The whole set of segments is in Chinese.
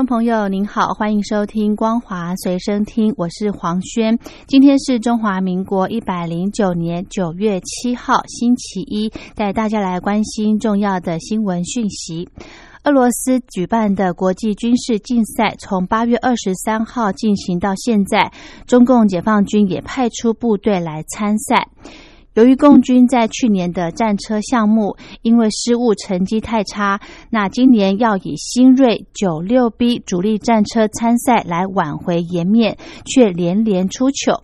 众朋友您好，欢迎收听《光华随身听》，我是黄轩。今天是中华民国一百零九年九月七号，星期一，带大家来关心重要的新闻讯息。俄罗斯举办的国际军事竞赛从八月二十三号进行到现在，中共解放军也派出部队来参赛。由于共军在去年的战车项目因为失误成绩太差，那今年要以新锐九六 B 主力战车参赛来挽回颜面，却连连出糗。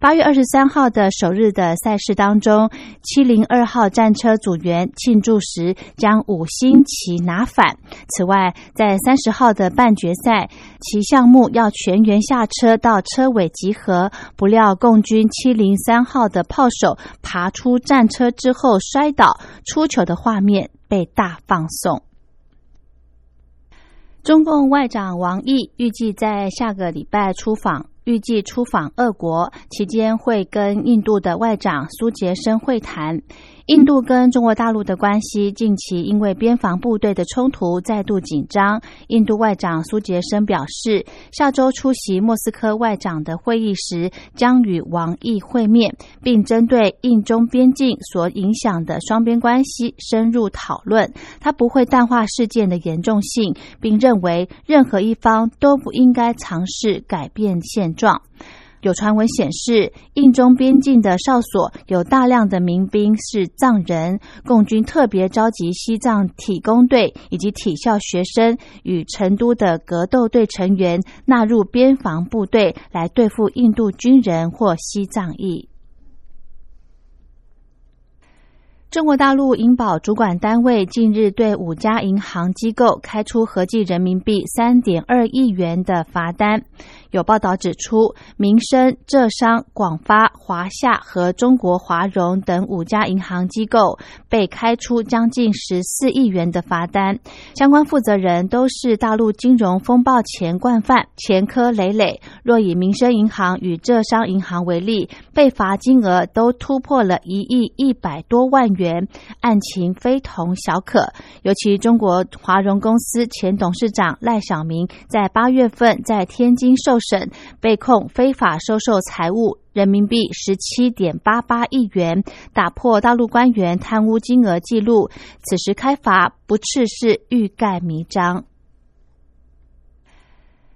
八月二十三号的首日的赛事当中，七零二号战车组员庆祝时将五星旗拿反。此外，在三十号的半决赛，其项目要全员下车到车尾集合，不料共军七零三号的炮手爬出战车之后摔倒出糗的画面被大放送。中共外长王毅预计在下个礼拜出访。预计出访俄国期间，会跟印度的外长苏杰生会谈。印度跟中国大陆的关系近期因为边防部队的冲突再度紧张。印度外长苏杰生表示，下周出席莫斯科外长的会议时，将与王毅会面，并针对印中边境所影响的双边关系深入讨论。他不会淡化事件的严重性，并认为任何一方都不应该尝试改变现状。有传闻显示，印中边境的哨所有大量的民兵是藏人，共军特别召集西藏体工队以及体校学生与成都的格斗队成员纳入边防部队，来对付印度军人或西藏裔。中国大陆银保主管单位近日对五家银行机构开出合计人民币三点二亿元的罚单。有报道指出，民生、浙商、广发、华夏和中国华融等五家银行机构被开出将近十四亿元的罚单，相关负责人都是大陆金融风暴前惯犯，前科累累。若以民生银行与浙商银行为例，被罚金额都突破了一亿一百多万元，案情非同小可。尤其中国华融公司前董事长赖小明在八月份在天津受。审被控非法收受财物人民币十七点八八亿元，打破大陆官员贪污金额记录。此时开罚不斥是欲盖弥彰。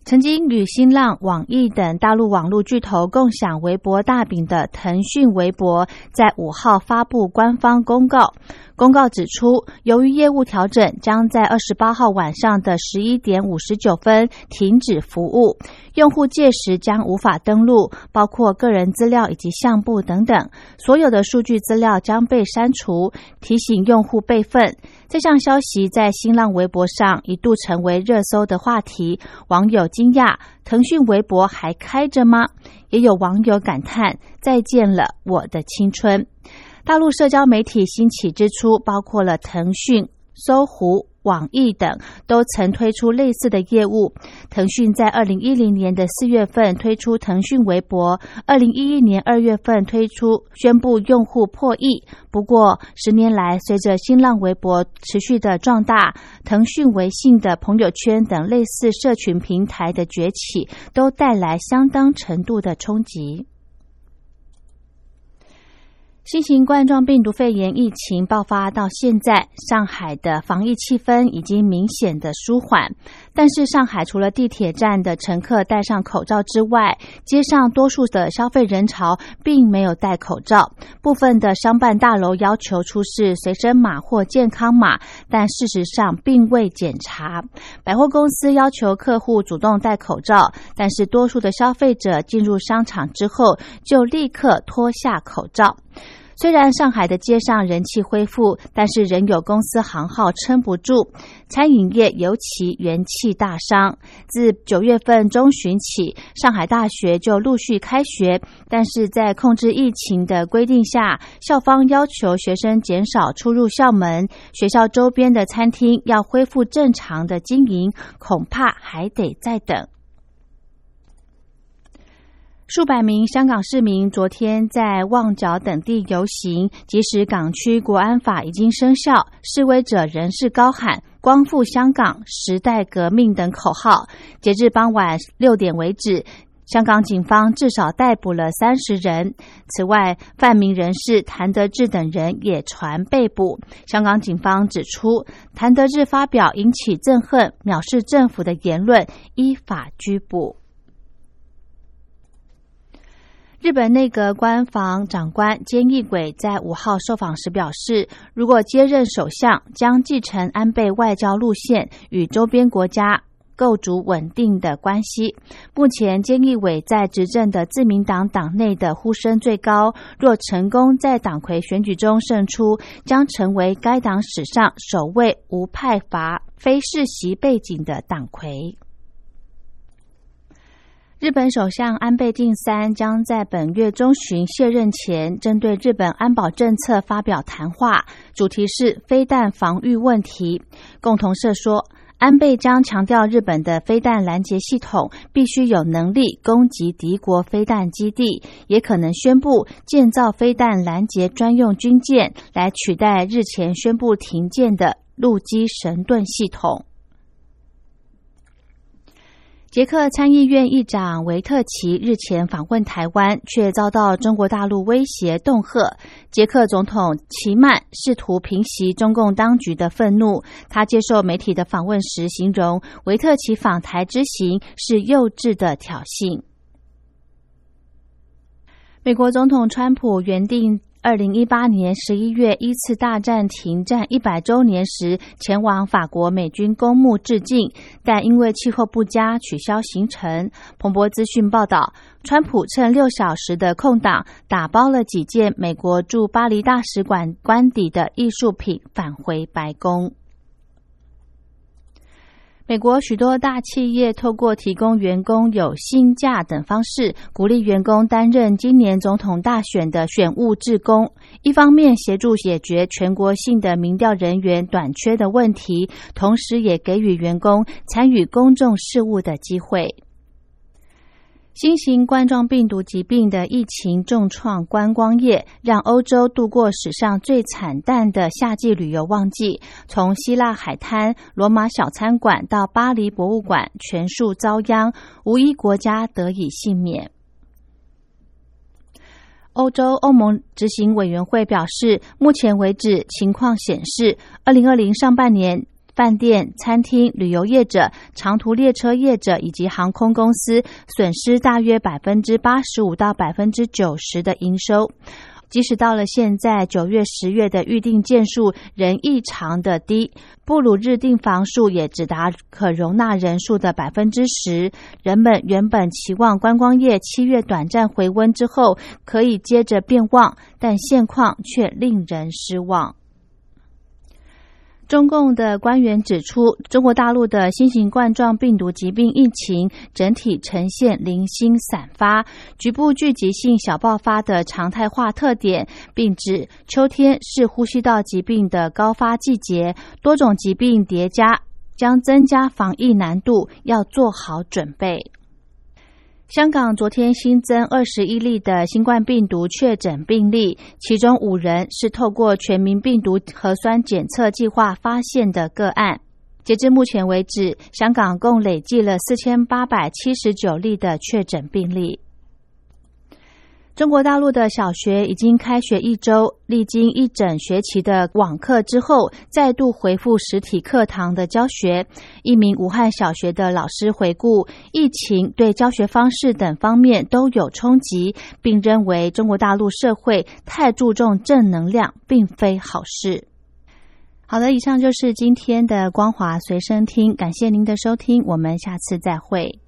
曾经与新浪、网易等大陆网络巨头共享微博大饼的腾讯微博，在五号发布官方公告。公告指出，由于业务调整，将在二十八号晚上的十一点五十九分停止服务，用户届时将无法登录，包括个人资料以及相簿等等，所有的数据资料将被删除，提醒用户备份。这项消息在新浪微博上一度成为热搜的话题，网友惊讶：腾讯微博还开着吗？也有网友感叹：再见了，我的青春。大陆社交媒体兴起之初，包括了腾讯、搜狐、网易等，都曾推出类似的业务。腾讯在二零一零年的四月份推出腾讯微博，二零一一年二月份推出宣布用户破亿。不过，十年来，随着新浪微博持续的壮大，腾讯微信的朋友圈等类似社群平台的崛起，都带来相当程度的冲击。新型冠状病毒肺炎疫情爆发到现在，上海的防疫气氛已经明显的舒缓。但是，上海除了地铁站的乘客戴上口罩之外，街上多数的消费人潮并没有戴口罩。部分的商办大楼要求出示随身码或健康码，但事实上并未检查。百货公司要求客户主动戴口罩，但是多数的消费者进入商场之后就立刻脱下口罩。虽然上海的街上人气恢复，但是仍有公司行号撑不住，餐饮业尤其元气大伤。自九月份中旬起，上海大学就陆续开学，但是在控制疫情的规定下，校方要求学生减少出入校门，学校周边的餐厅要恢复正常的经营，恐怕还得再等。数百名香港市民昨天在旺角等地游行，即使港区国安法已经生效，示威者仍是高喊“光复香港”“时代革命”等口号。截至傍晚六点为止，香港警方至少逮捕了三十人。此外，泛民人士谭德志等人也传被捕。香港警方指出，谭德志发表引起憎恨、藐视政府的言论，依法拘捕。日本内阁官房长官菅义伟在五号受访时表示，如果接任首相，将继承安倍外交路线，与周边国家构筑稳定的关系。目前，菅义伟在执政的自民党党内的呼声最高，若成功在党魁选举中胜出，将成为该党史上首位无派阀、非世袭背景的党魁。日本首相安倍晋三将在本月中旬卸任前，针对日本安保政策发表谈话，主题是飞弹防御问题。共同社说，安倍将强调日本的飞弹拦截系统必须有能力攻击敌国飞弹基地，也可能宣布建造飞弹拦截专用军舰，来取代日前宣布停建的陆基神盾系统。捷克参议院议长维特奇日前访问台湾，却遭到中国大陆威胁恫吓。捷克总统齐曼试图平息中共当局的愤怒。他接受媒体的访问时，形容维特奇访台之行是幼稚的挑衅。美国总统川普原定。二零一八年十一月，一次大战停战一百周年时，前往法国美军公墓致敬，但因为气候不佳，取消行程。彭博资讯报道，川普趁六小时的空档，打包了几件美国驻巴黎大使馆官邸的艺术品，返回白宫。美国许多大企业透过提供员工有薪假等方式，鼓励员工担任今年总统大选的选务志工，一方面协助解决全国性的民调人员短缺的问题，同时也给予员工参与公众事务的机会。新型冠状病毒疾病的疫情重创观光业，让欧洲度过史上最惨淡的夏季旅游旺季。从希腊海滩、罗马小餐馆到巴黎博物馆，全数遭殃，无一国家得以幸免。欧洲欧盟执行委员会表示，目前为止，情况显示，二零二零上半年。饭店、餐厅、旅游业者、长途列车业者以及航空公司损失大约百分之八十五到百分之九十的营收。即使到了现在，九月、十月的预定件数仍异常的低，布鲁日订房数也只达可容纳人数的百分之十。人们原本期望观光业七月短暂回温之后可以接着变旺，但现况却令人失望。中共的官员指出，中国大陆的新型冠状病毒疾病疫情整体呈现零星散发、局部聚集性小爆发的常态化特点，并指秋天是呼吸道疾病的高发季节，多种疾病叠加将增加防疫难度，要做好准备。香港昨天新增二十一例的新冠病毒确诊病例，其中五人是透过全民病毒核酸检测计划发现的个案。截至目前为止，香港共累计了四千八百七十九例的确诊病例。中国大陆的小学已经开学一周，历经一整学期的网课之后，再度恢复实体课堂的教学。一名武汉小学的老师回顾，疫情对教学方式等方面都有冲击，并认为中国大陆社会太注重正能量，并非好事。好的，以上就是今天的光华随身听，感谢您的收听，我们下次再会。